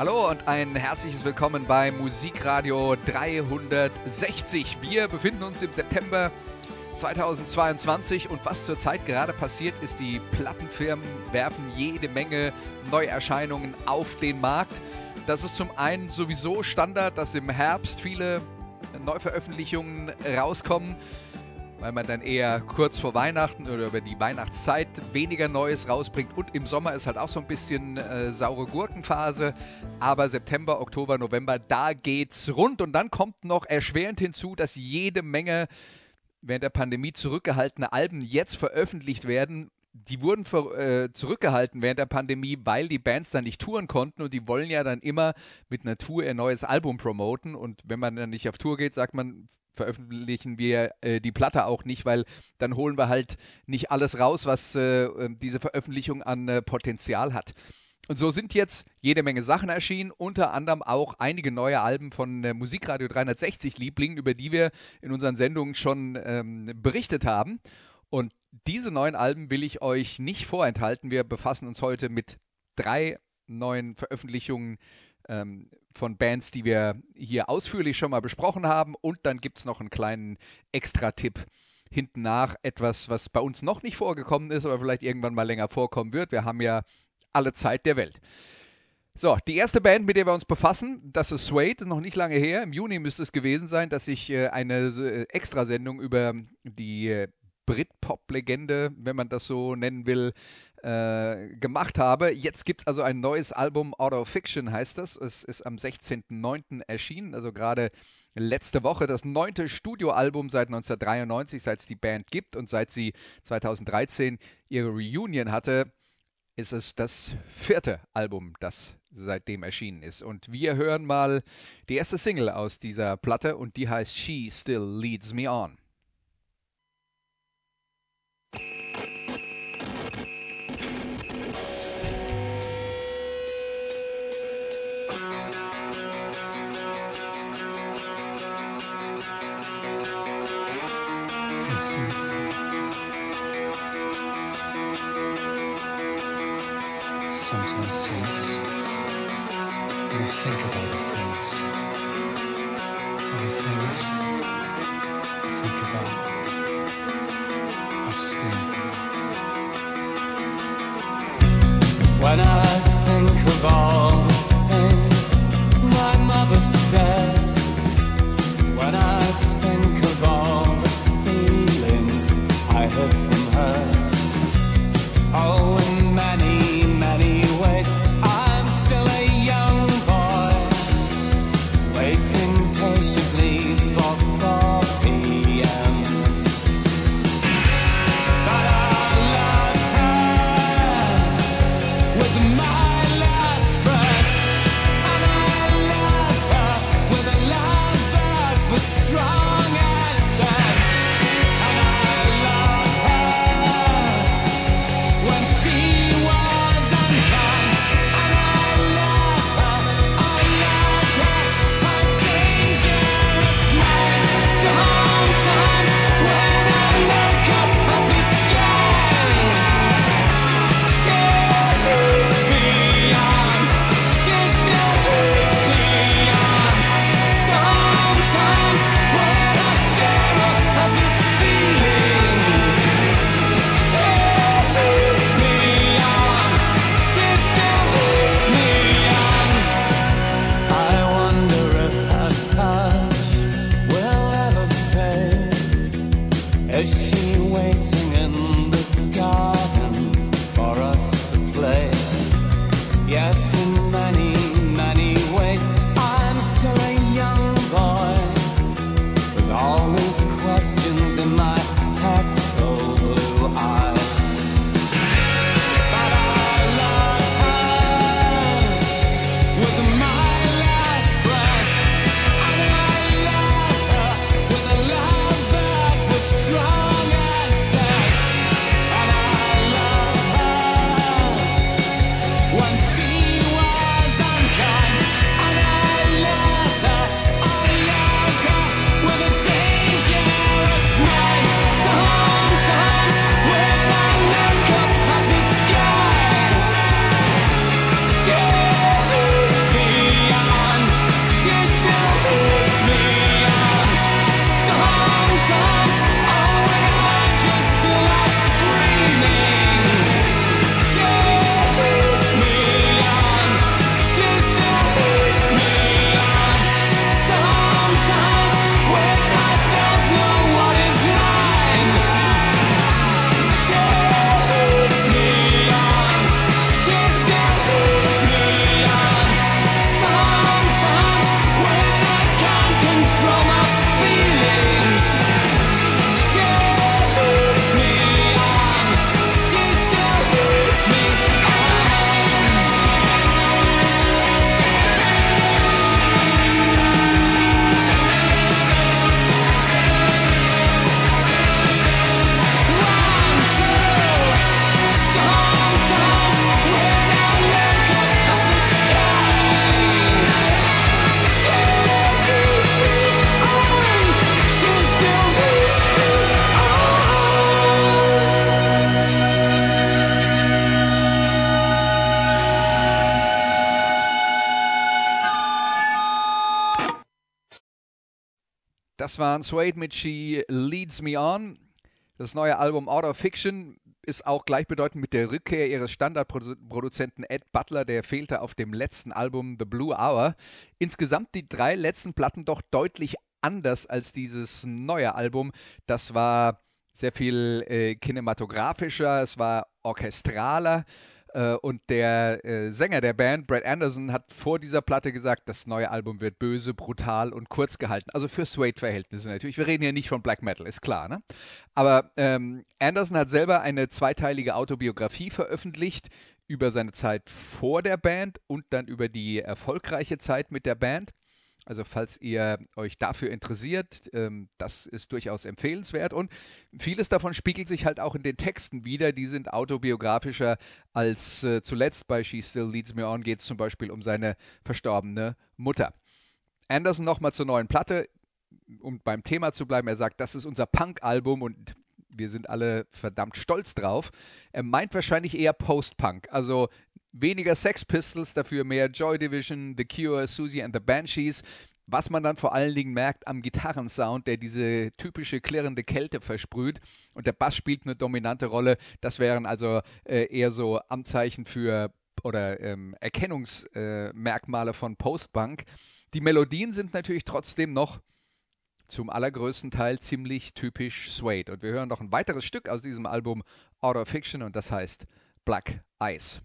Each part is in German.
Hallo und ein herzliches Willkommen bei Musikradio 360. Wir befinden uns im September 2022 und was zurzeit gerade passiert ist, die Plattenfirmen werfen jede Menge Neuerscheinungen auf den Markt. Das ist zum einen sowieso Standard, dass im Herbst viele Neuveröffentlichungen rauskommen weil man dann eher kurz vor Weihnachten oder über die Weihnachtszeit weniger Neues rausbringt. Und im Sommer ist halt auch so ein bisschen äh, saure Gurkenphase. Aber September, Oktober, November, da geht's rund. Und dann kommt noch erschwerend hinzu, dass jede Menge während der Pandemie zurückgehaltene Alben jetzt veröffentlicht werden, die wurden für, äh, zurückgehalten während der Pandemie, weil die Bands dann nicht touren konnten und die wollen ja dann immer mit einer Tour ihr neues Album promoten und wenn man dann nicht auf Tour geht, sagt man, veröffentlichen wir äh, die Platte auch nicht, weil dann holen wir halt nicht alles raus, was äh, ähm, diese Veröffentlichung an äh, Potenzial hat. Und so sind jetzt jede Menge Sachen erschienen, unter anderem auch einige neue Alben von äh, Musikradio 360 Lieblingen, über die wir in unseren Sendungen schon ähm, berichtet haben. Und diese neuen Alben will ich euch nicht vorenthalten. Wir befassen uns heute mit drei neuen Veröffentlichungen ähm, von Bands, die wir hier ausführlich schon mal besprochen haben. Und dann gibt es noch einen kleinen Extra-Tipp hinten nach. Etwas, was bei uns noch nicht vorgekommen ist, aber vielleicht irgendwann mal länger vorkommen wird. Wir haben ja alle Zeit der Welt. So, die erste Band, mit der wir uns befassen, das ist Suede, noch nicht lange her. Im Juni müsste es gewesen sein, dass ich äh, eine äh, Extrasendung über die äh, Britpop-Legende, wenn man das so nennen will, äh, gemacht habe. Jetzt gibt es also ein neues Album, Auto Fiction heißt das. Es ist am 16.09. erschienen, also gerade letzte Woche das neunte Studioalbum seit 1993, seit es die Band gibt und seit sie 2013 ihre Reunion hatte, ist es das vierte Album, das seitdem erschienen ist. Und wir hören mal die erste Single aus dieser Platte und die heißt She Still Leads Me On. Waren Suede mit She Leads Me On. Das neue Album Out of Fiction ist auch gleichbedeutend mit der Rückkehr ihres Standardproduzenten Ed Butler, der fehlte auf dem letzten Album The Blue Hour. Insgesamt die drei letzten Platten doch deutlich anders als dieses neue Album. Das war sehr viel äh, kinematografischer, es war orchestraler. Äh, und der äh, Sänger der Band, Brad Anderson, hat vor dieser Platte gesagt, das neue Album wird böse, brutal und kurz gehalten. Also für Suede-Verhältnisse natürlich. Wir reden hier nicht von Black Metal, ist klar. Ne? Aber ähm, Anderson hat selber eine zweiteilige Autobiografie veröffentlicht über seine Zeit vor der Band und dann über die erfolgreiche Zeit mit der Band. Also falls ihr euch dafür interessiert, ähm, das ist durchaus empfehlenswert. Und vieles davon spiegelt sich halt auch in den Texten wieder. Die sind autobiografischer als äh, zuletzt. Bei She Still Leads Me On geht es zum Beispiel um seine verstorbene Mutter. Anderson nochmal zur neuen Platte, um beim Thema zu bleiben. Er sagt, das ist unser Punk-Album und wir sind alle verdammt stolz drauf. Er meint wahrscheinlich eher Post-Punk, also weniger Sex Pistols, dafür mehr Joy Division, The Cure, Susie and the Banshees. Was man dann vor allen Dingen merkt am Gitarrensound, der diese typische klirrende Kälte versprüht und der Bass spielt eine dominante Rolle. Das wären also äh, eher so Anzeichen für oder ähm, Erkennungsmerkmale äh, von Postpunk. Die Melodien sind natürlich trotzdem noch zum allergrößten Teil ziemlich typisch Suede. Und wir hören noch ein weiteres Stück aus diesem Album Out of Fiction und das heißt Black Ice.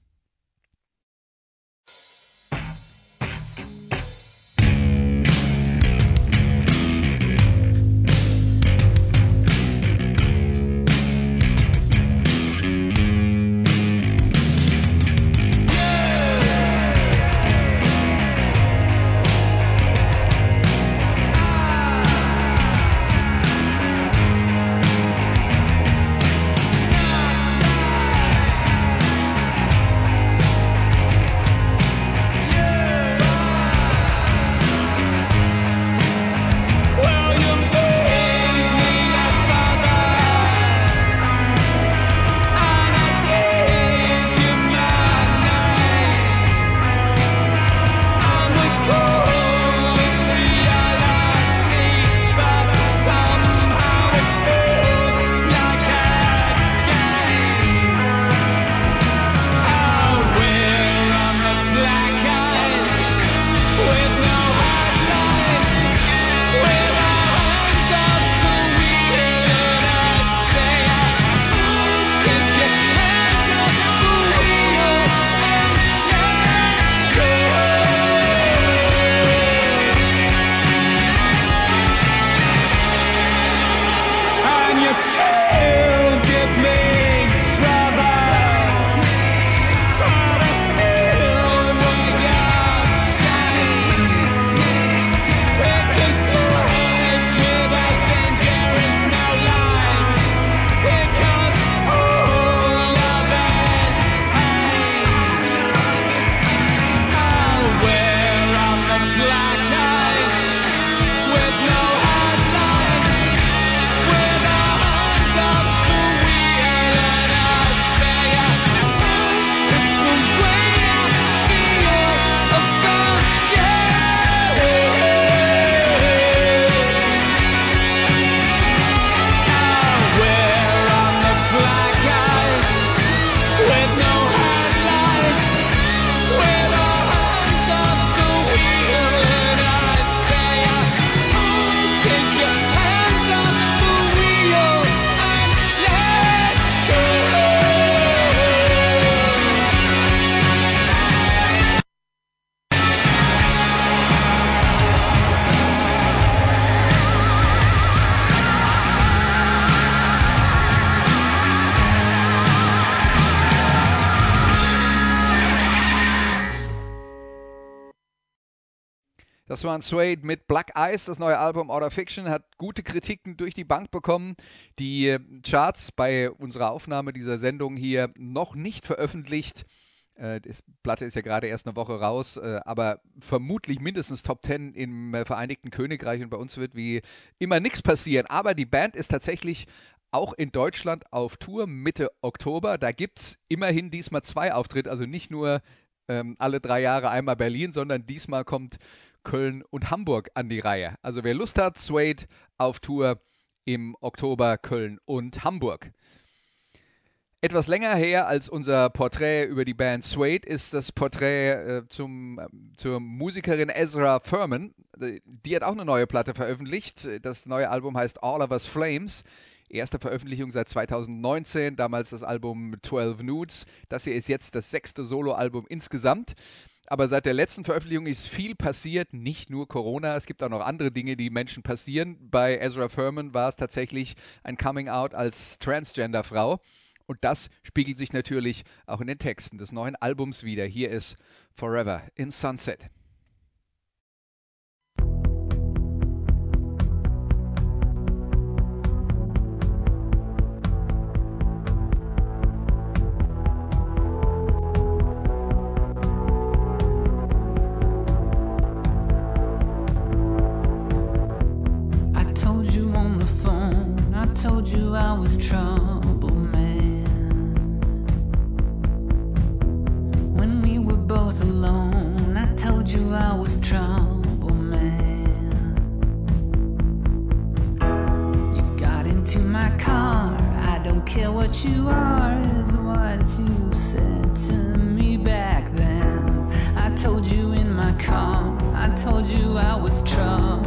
Das war ein Suede mit Black Ice, das neue Album Order Fiction, hat gute Kritiken durch die Bank bekommen. Die äh, Charts bei unserer Aufnahme dieser Sendung hier noch nicht veröffentlicht. Äh, die Platte ist ja gerade erst eine Woche raus, äh, aber vermutlich mindestens Top 10 im Vereinigten Königreich und bei uns wird wie immer nichts passieren. Aber die Band ist tatsächlich auch in Deutschland auf Tour Mitte Oktober. Da gibt es immerhin diesmal zwei Auftritte, also nicht nur ähm, alle drei Jahre einmal Berlin, sondern diesmal kommt Köln und Hamburg an die Reihe. Also wer Lust hat, Suede auf Tour im Oktober Köln und Hamburg. Etwas länger her als unser Porträt über die Band Suede ist das Porträt äh, zum, äh, zur Musikerin Ezra Furman. Die hat auch eine neue Platte veröffentlicht. Das neue Album heißt All of Us Flames. Erste Veröffentlichung seit 2019, damals das Album 12 Nudes. Das hier ist jetzt das sechste Soloalbum insgesamt. Aber seit der letzten Veröffentlichung ist viel passiert, nicht nur Corona, es gibt auch noch andere Dinge, die Menschen passieren. Bei Ezra Furman war es tatsächlich ein Coming Out als Transgender-Frau. Und das spiegelt sich natürlich auch in den Texten des neuen Albums wieder. Hier ist Forever in Sunset. Told you I was trouble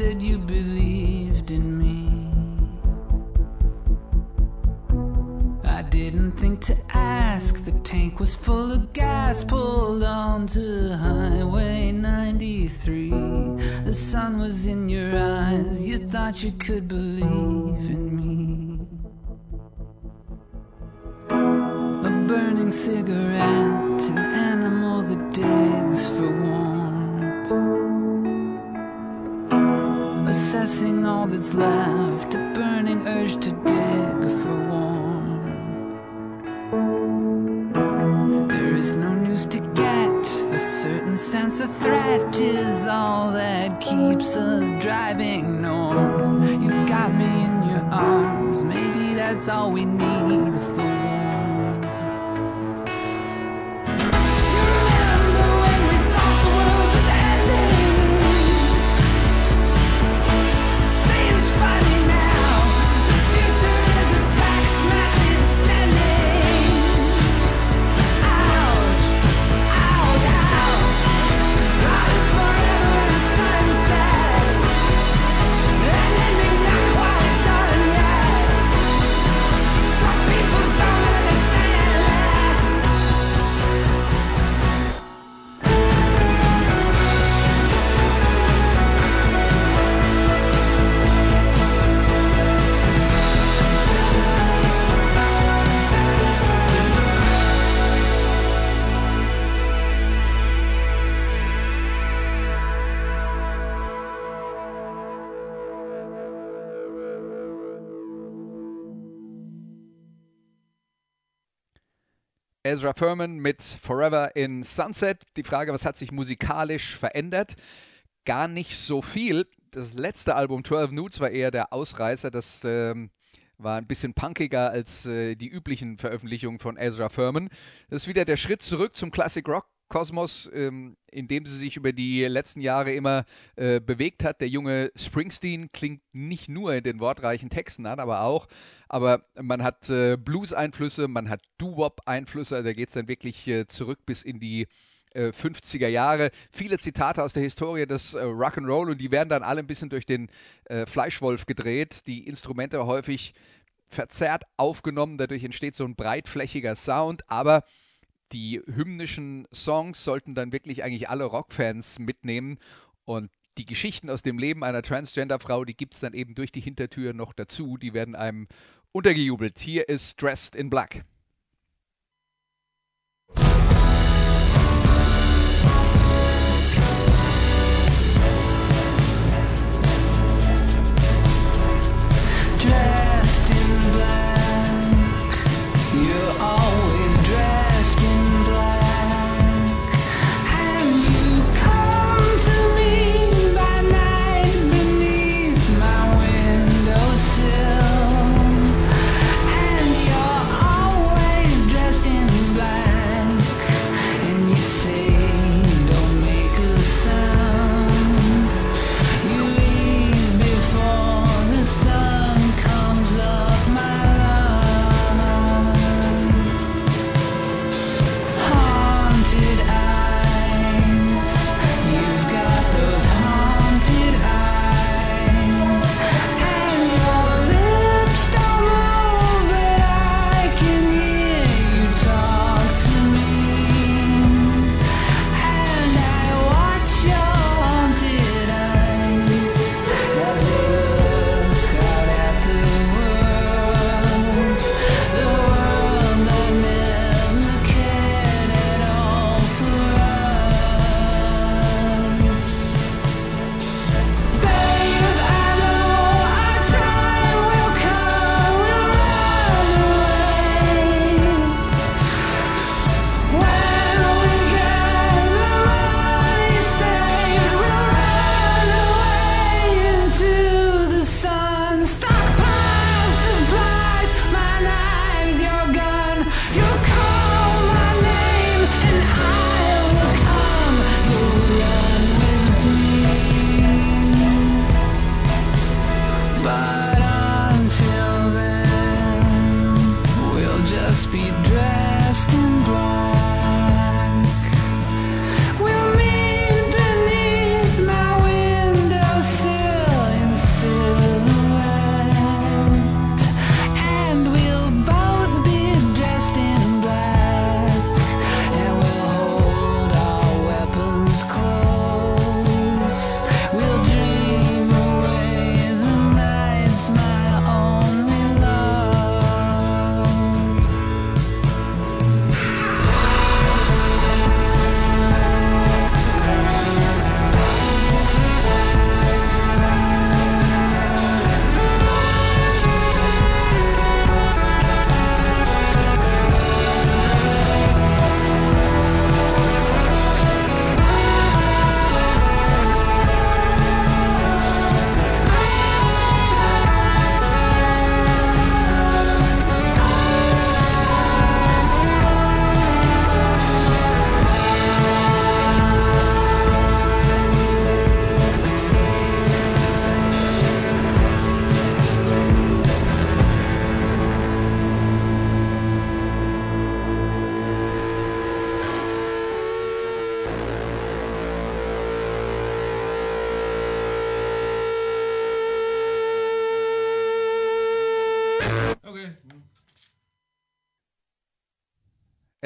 said you believed in me. I didn't think to ask. The tank was full of gas, pulled onto Highway 93. The sun was in your eyes, you thought you could believe. Ezra Furman mit Forever in Sunset. Die Frage, was hat sich musikalisch verändert? Gar nicht so viel. Das letzte Album 12 Nudes war eher der Ausreißer. Das ähm, war ein bisschen punkiger als äh, die üblichen Veröffentlichungen von Ezra Furman. Das ist wieder der Schritt zurück zum Classic Rock Kosmos, ähm, in dem sie sich über die letzten Jahre immer äh, bewegt hat. Der junge Springsteen klingt nicht nur in den wortreichen Texten an, aber auch. Aber man hat äh, Blues-Einflüsse, man hat Doo-Wop-Einflüsse, also da geht es dann wirklich äh, zurück bis in die 50er äh, Jahre. Viele Zitate aus der Historie des äh, Rock'n'Roll und die werden dann alle ein bisschen durch den äh, Fleischwolf gedreht. Die Instrumente häufig verzerrt aufgenommen, dadurch entsteht so ein breitflächiger Sound, aber die hymnischen Songs sollten dann wirklich eigentlich alle Rockfans mitnehmen und die Geschichten aus dem Leben einer Transgender-Frau, die gibt es dann eben durch die Hintertür noch dazu. Die werden einem untergejubelt. Hier ist Dressed in Black.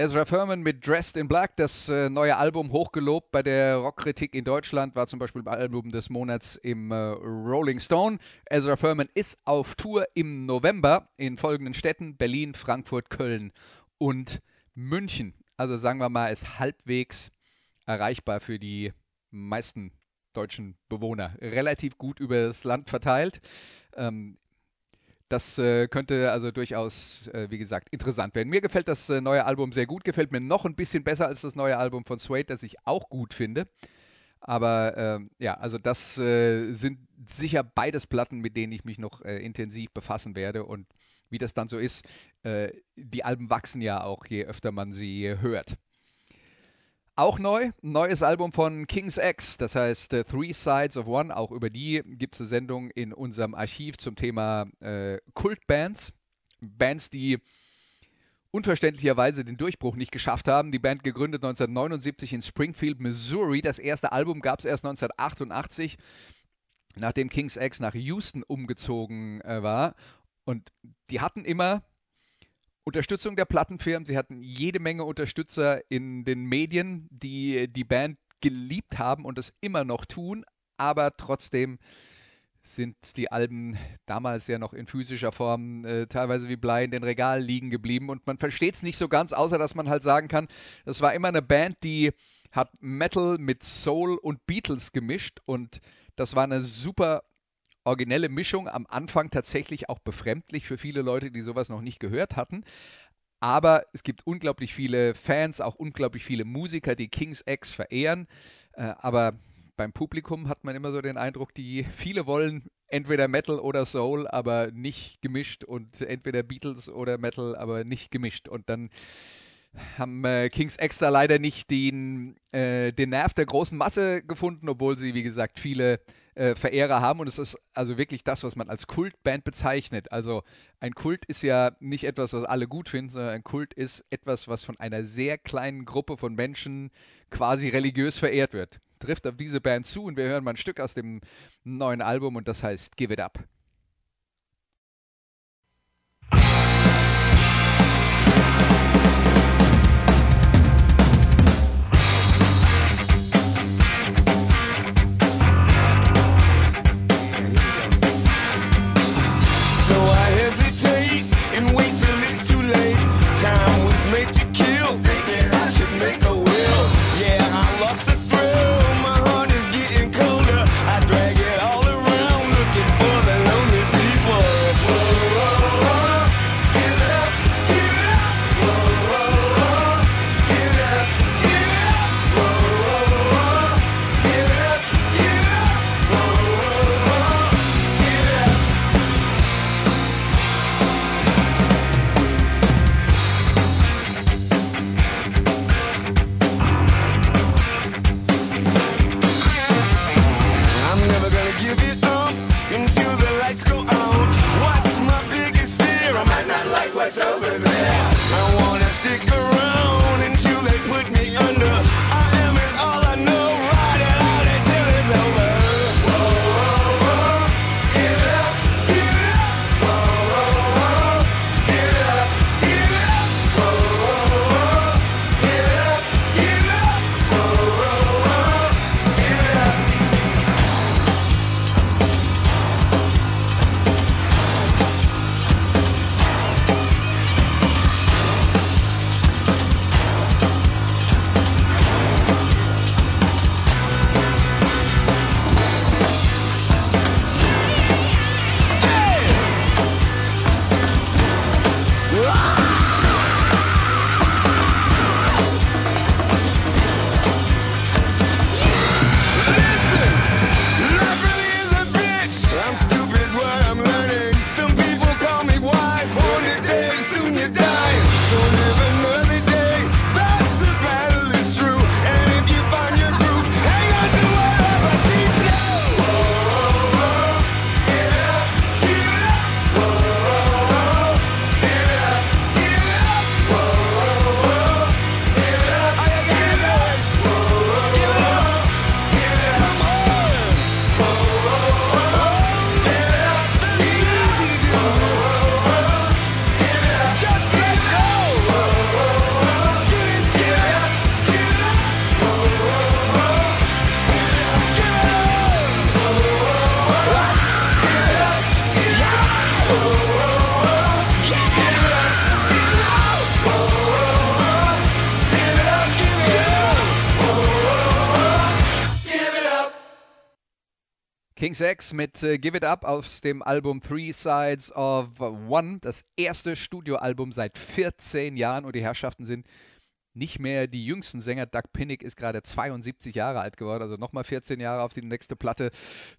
Ezra Furman mit Dressed in Black, das äh, neue Album hochgelobt bei der Rockkritik in Deutschland, war zum Beispiel beim Album des Monats im äh, Rolling Stone. Ezra Furman ist auf Tour im November in folgenden Städten: Berlin, Frankfurt, Köln und München. Also sagen wir mal, ist halbwegs erreichbar für die meisten deutschen Bewohner. Relativ gut über das Land verteilt. Ähm, Das äh, könnte also durchaus, äh, wie gesagt, interessant werden. Mir gefällt das äh, neue Album sehr gut, gefällt mir noch ein bisschen besser als das neue Album von Suede, das ich auch gut finde. Aber ähm, ja, also das äh, sind sicher beides Platten, mit denen ich mich noch äh, intensiv befassen werde. Und wie das dann so ist, äh, die Alben wachsen ja auch, je öfter man sie hört. Auch neu, ein neues Album von King's X, das heißt äh, Three Sides of One. Auch über die gibt es eine Sendung in unserem Archiv zum Thema äh, Kultbands. Bands, die unverständlicherweise den Durchbruch nicht geschafft haben. Die Band gegründet 1979 in Springfield, Missouri. Das erste Album gab es erst 1988, nachdem King's X nach Houston umgezogen äh, war. Und die hatten immer Unterstützung der Plattenfirmen. Sie hatten jede Menge Unterstützer in den Medien, die die Band geliebt haben und es immer noch tun. Aber trotzdem sind die Alben damals ja noch in physischer Form äh, teilweise wie Blei in den Regalen liegen geblieben und man versteht es nicht so ganz, außer dass man halt sagen kann, das war immer eine Band, die hat Metal mit Soul und Beatles gemischt und das war eine super originelle Mischung, am Anfang tatsächlich auch befremdlich für viele Leute, die sowas noch nicht gehört hatten. Aber es gibt unglaublich viele Fans, auch unglaublich viele Musiker, die King's X verehren. Äh, aber beim Publikum hat man immer so den Eindruck, die viele wollen entweder Metal oder Soul, aber nicht gemischt und entweder Beatles oder Metal, aber nicht gemischt. Und dann haben äh, Kings Extra leider nicht den, äh, den Nerv der großen Masse gefunden, obwohl sie, wie gesagt, viele äh, Verehrer haben. Und es ist also wirklich das, was man als Kultband bezeichnet. Also ein Kult ist ja nicht etwas, was alle gut finden, sondern ein Kult ist etwas, was von einer sehr kleinen Gruppe von Menschen quasi religiös verehrt wird trifft auf diese Band zu und wir hören mal ein Stück aus dem neuen Album und das heißt Give It Up. King's X mit äh, Give It Up aus dem Album Three Sides of One, das erste Studioalbum seit 14 Jahren und die Herrschaften sind nicht mehr die jüngsten Sänger. Doug Pinnick ist gerade 72 Jahre alt geworden, also nochmal 14 Jahre auf die nächste Platte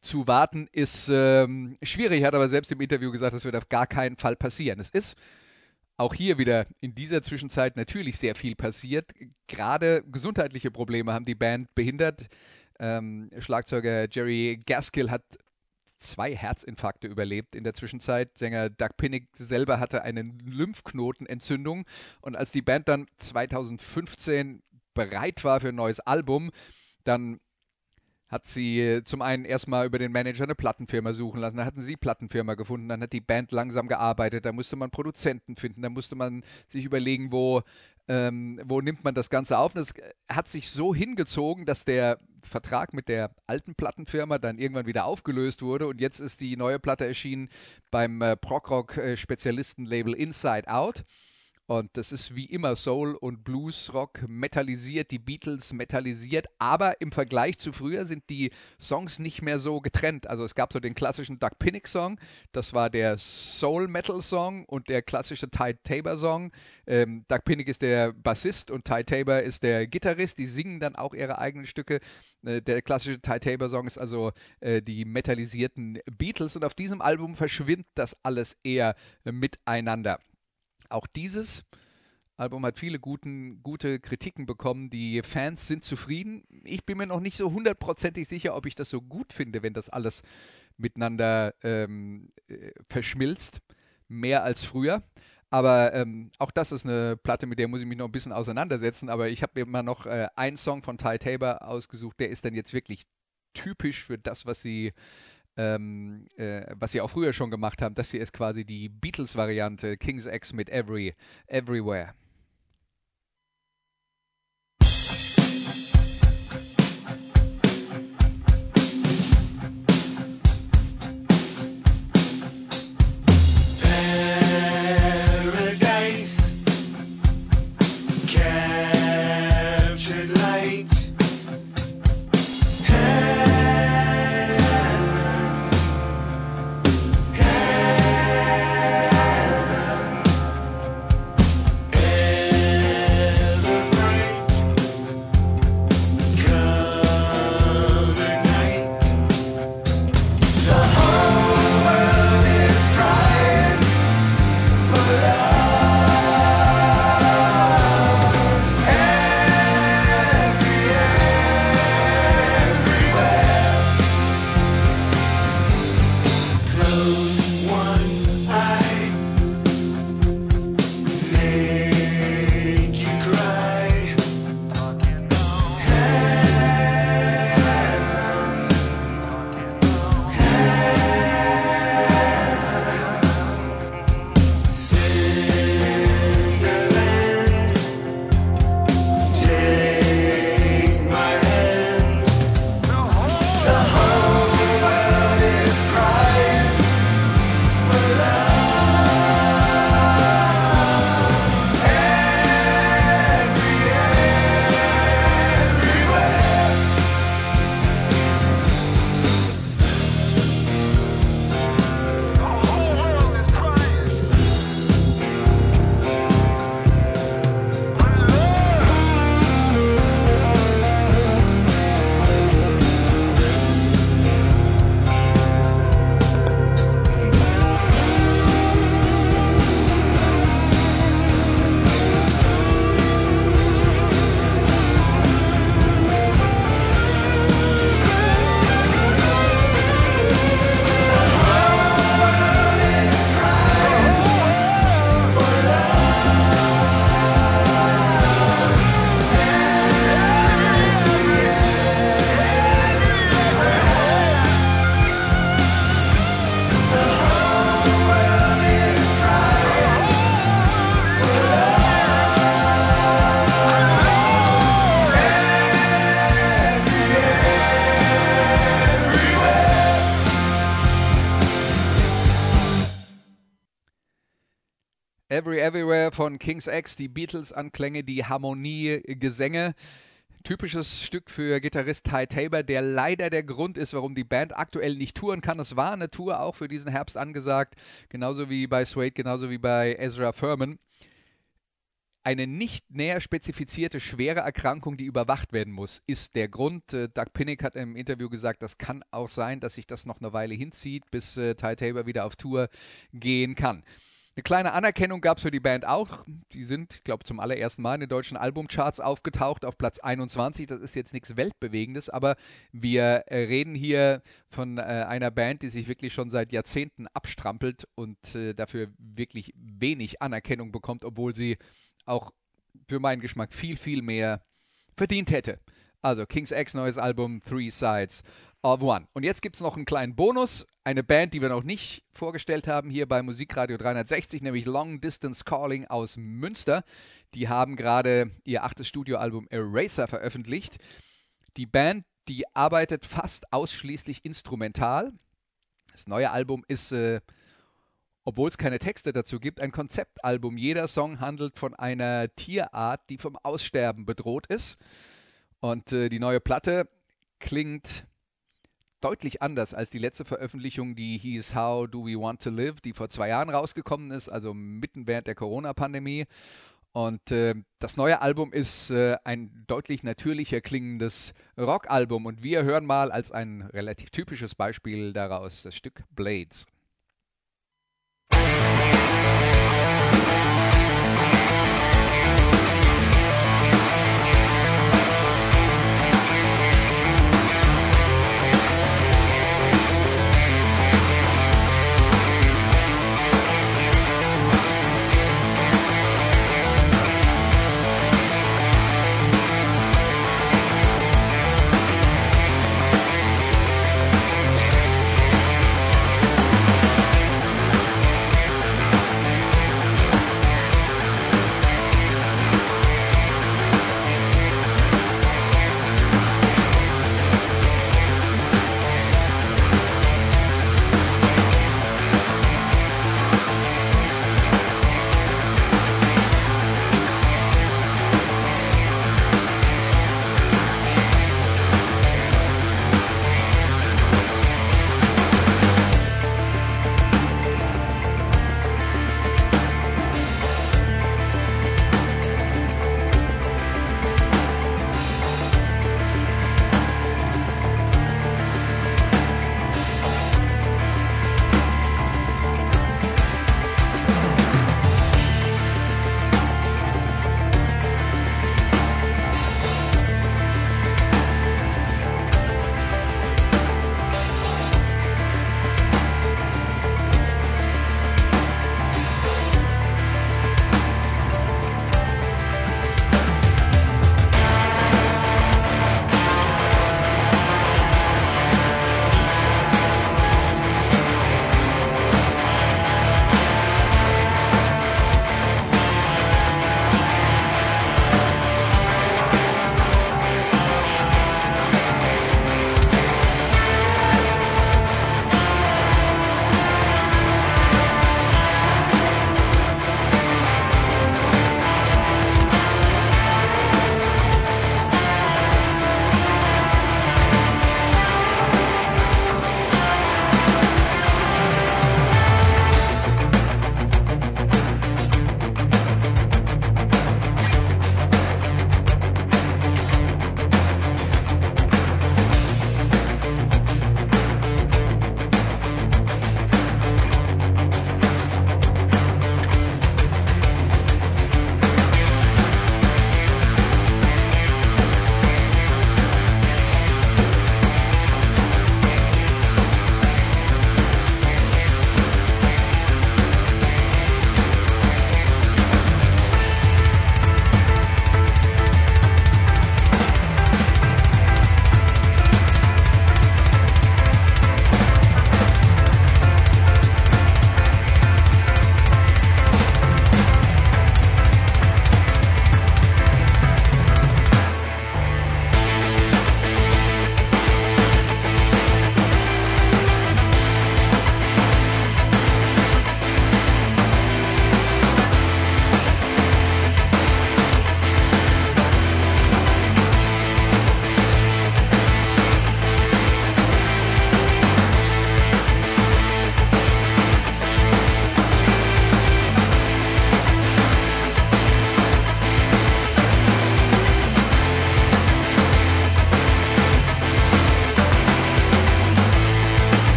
zu warten, ist ähm, schwierig, hat aber selbst im Interview gesagt, das wird auf gar keinen Fall passieren. Es ist auch hier wieder in dieser Zwischenzeit natürlich sehr viel passiert. Gerade gesundheitliche Probleme haben die Band behindert. Ähm, Schlagzeuger Jerry Gaskill hat zwei Herzinfarkte überlebt in der Zwischenzeit. Sänger Doug Pinnick selber hatte eine Lymphknotenentzündung und als die Band dann 2015 bereit war für ein neues Album, dann hat sie zum einen erstmal über den Manager eine Plattenfirma suchen lassen, dann hatten sie die Plattenfirma gefunden, dann hat die Band langsam gearbeitet, da musste man Produzenten finden, da musste man sich überlegen, wo ähm, wo nimmt man das Ganze auf? Und es hat sich so hingezogen, dass der Vertrag mit der alten Plattenfirma dann irgendwann wieder aufgelöst wurde und jetzt ist die neue Platte erschienen beim äh, Prog-Rock-Spezialisten-Label Inside Out. Und das ist wie immer Soul und Blues-Rock metallisiert, die Beatles metallisiert, aber im Vergleich zu früher sind die Songs nicht mehr so getrennt. Also es gab so den klassischen Doug Pinnick-Song, das war der Soul-Metal-Song und der klassische Ty Tabor-Song. Ähm, Doug Pinnick ist der Bassist und Ty Tabor ist der Gitarrist, die singen dann auch ihre eigenen Stücke. Äh, der klassische Ty Tabor-Song ist also äh, die metallisierten Beatles und auf diesem Album verschwimmt das alles eher äh, miteinander. Auch dieses Album hat viele guten, gute Kritiken bekommen. Die Fans sind zufrieden. Ich bin mir noch nicht so hundertprozentig sicher, ob ich das so gut finde, wenn das alles miteinander ähm, äh, verschmilzt. Mehr als früher. Aber ähm, auch das ist eine Platte, mit der muss ich mich noch ein bisschen auseinandersetzen. Aber ich habe mir immer noch äh, einen Song von Ty Tabor ausgesucht. Der ist dann jetzt wirklich typisch für das, was sie ähm, äh, was sie auch früher schon gemacht haben. Das hier ist quasi die Beatles-Variante, King's X mit Every, Everywhere. Von King's X, die Beatles-Anklänge, die Harmonie, Gesänge. typisches Stück für Gitarrist Ty Tabor, der leider der Grund ist, warum die Band aktuell nicht touren kann. Es war eine Tour auch für diesen Herbst angesagt, genauso wie bei Suede, genauso wie bei Ezra Furman. Eine nicht näher spezifizierte schwere Erkrankung, die überwacht werden muss, ist der Grund. Äh, Doug Pinnick hat im Interview gesagt, das kann auch sein, dass sich das noch eine Weile hinzieht, bis äh, Ty Tabor wieder auf Tour gehen kann. Eine kleine Anerkennung gab es für die Band auch. Die sind, ich glaube, zum allerersten Mal in den deutschen Albumcharts aufgetaucht auf Platz 21. Das ist jetzt nichts Weltbewegendes, aber wir äh, reden hier von äh, einer Band, die sich wirklich schon seit Jahrzehnten abstrampelt und äh, dafür wirklich wenig Anerkennung bekommt, obwohl sie auch für meinen Geschmack viel, viel mehr verdient hätte. Also King's X neues Album Three Sides of One. Und jetzt gibt es noch einen kleinen Bonus. Eine Band, die wir noch nicht vorgestellt haben hier bei Musikradio 360, nämlich Long Distance Calling aus Münster. Die haben gerade ihr achtes Studioalbum Eraser veröffentlicht. Die Band, die arbeitet fast ausschließlich instrumental. Das neue Album ist, äh, obwohl es keine Texte dazu gibt, ein Konzeptalbum. Jeder Song handelt von einer Tierart, die vom Aussterben bedroht ist. Und äh, die neue Platte klingt deutlich anders als die letzte Veröffentlichung, die hieß How Do We Want to Live, die vor zwei Jahren rausgekommen ist, also mitten während der Corona-Pandemie. Und äh, das neue Album ist äh, ein deutlich natürlicher klingendes Rockalbum. Und wir hören mal als ein relativ typisches Beispiel daraus das Stück Blades.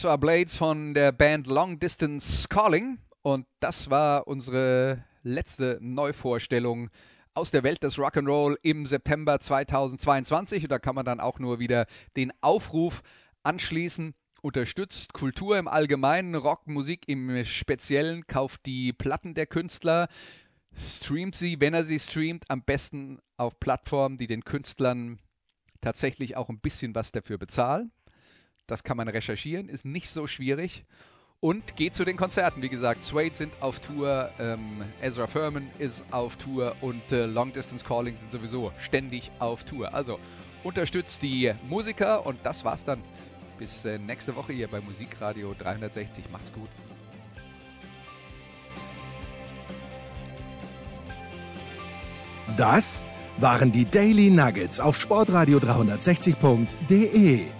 Das war Blades von der Band Long Distance Calling und das war unsere letzte Neuvorstellung aus der Welt des Rock'n'Roll im September 2022. Und da kann man dann auch nur wieder den Aufruf anschließen. Unterstützt Kultur im Allgemeinen, Rockmusik im Speziellen, kauft die Platten der Künstler, streamt sie, wenn er sie streamt, am besten auf Plattformen, die den Künstlern tatsächlich auch ein bisschen was dafür bezahlen. Das kann man recherchieren, ist nicht so schwierig. Und geht zu den Konzerten. Wie gesagt, Suede sind auf Tour, ähm, Ezra Furman ist auf Tour und äh, Long Distance Calling sind sowieso ständig auf Tour. Also unterstützt die Musiker und das war's dann. Bis äh, nächste Woche hier bei Musikradio 360. Macht's gut. Das waren die Daily Nuggets auf sportradio 360.de.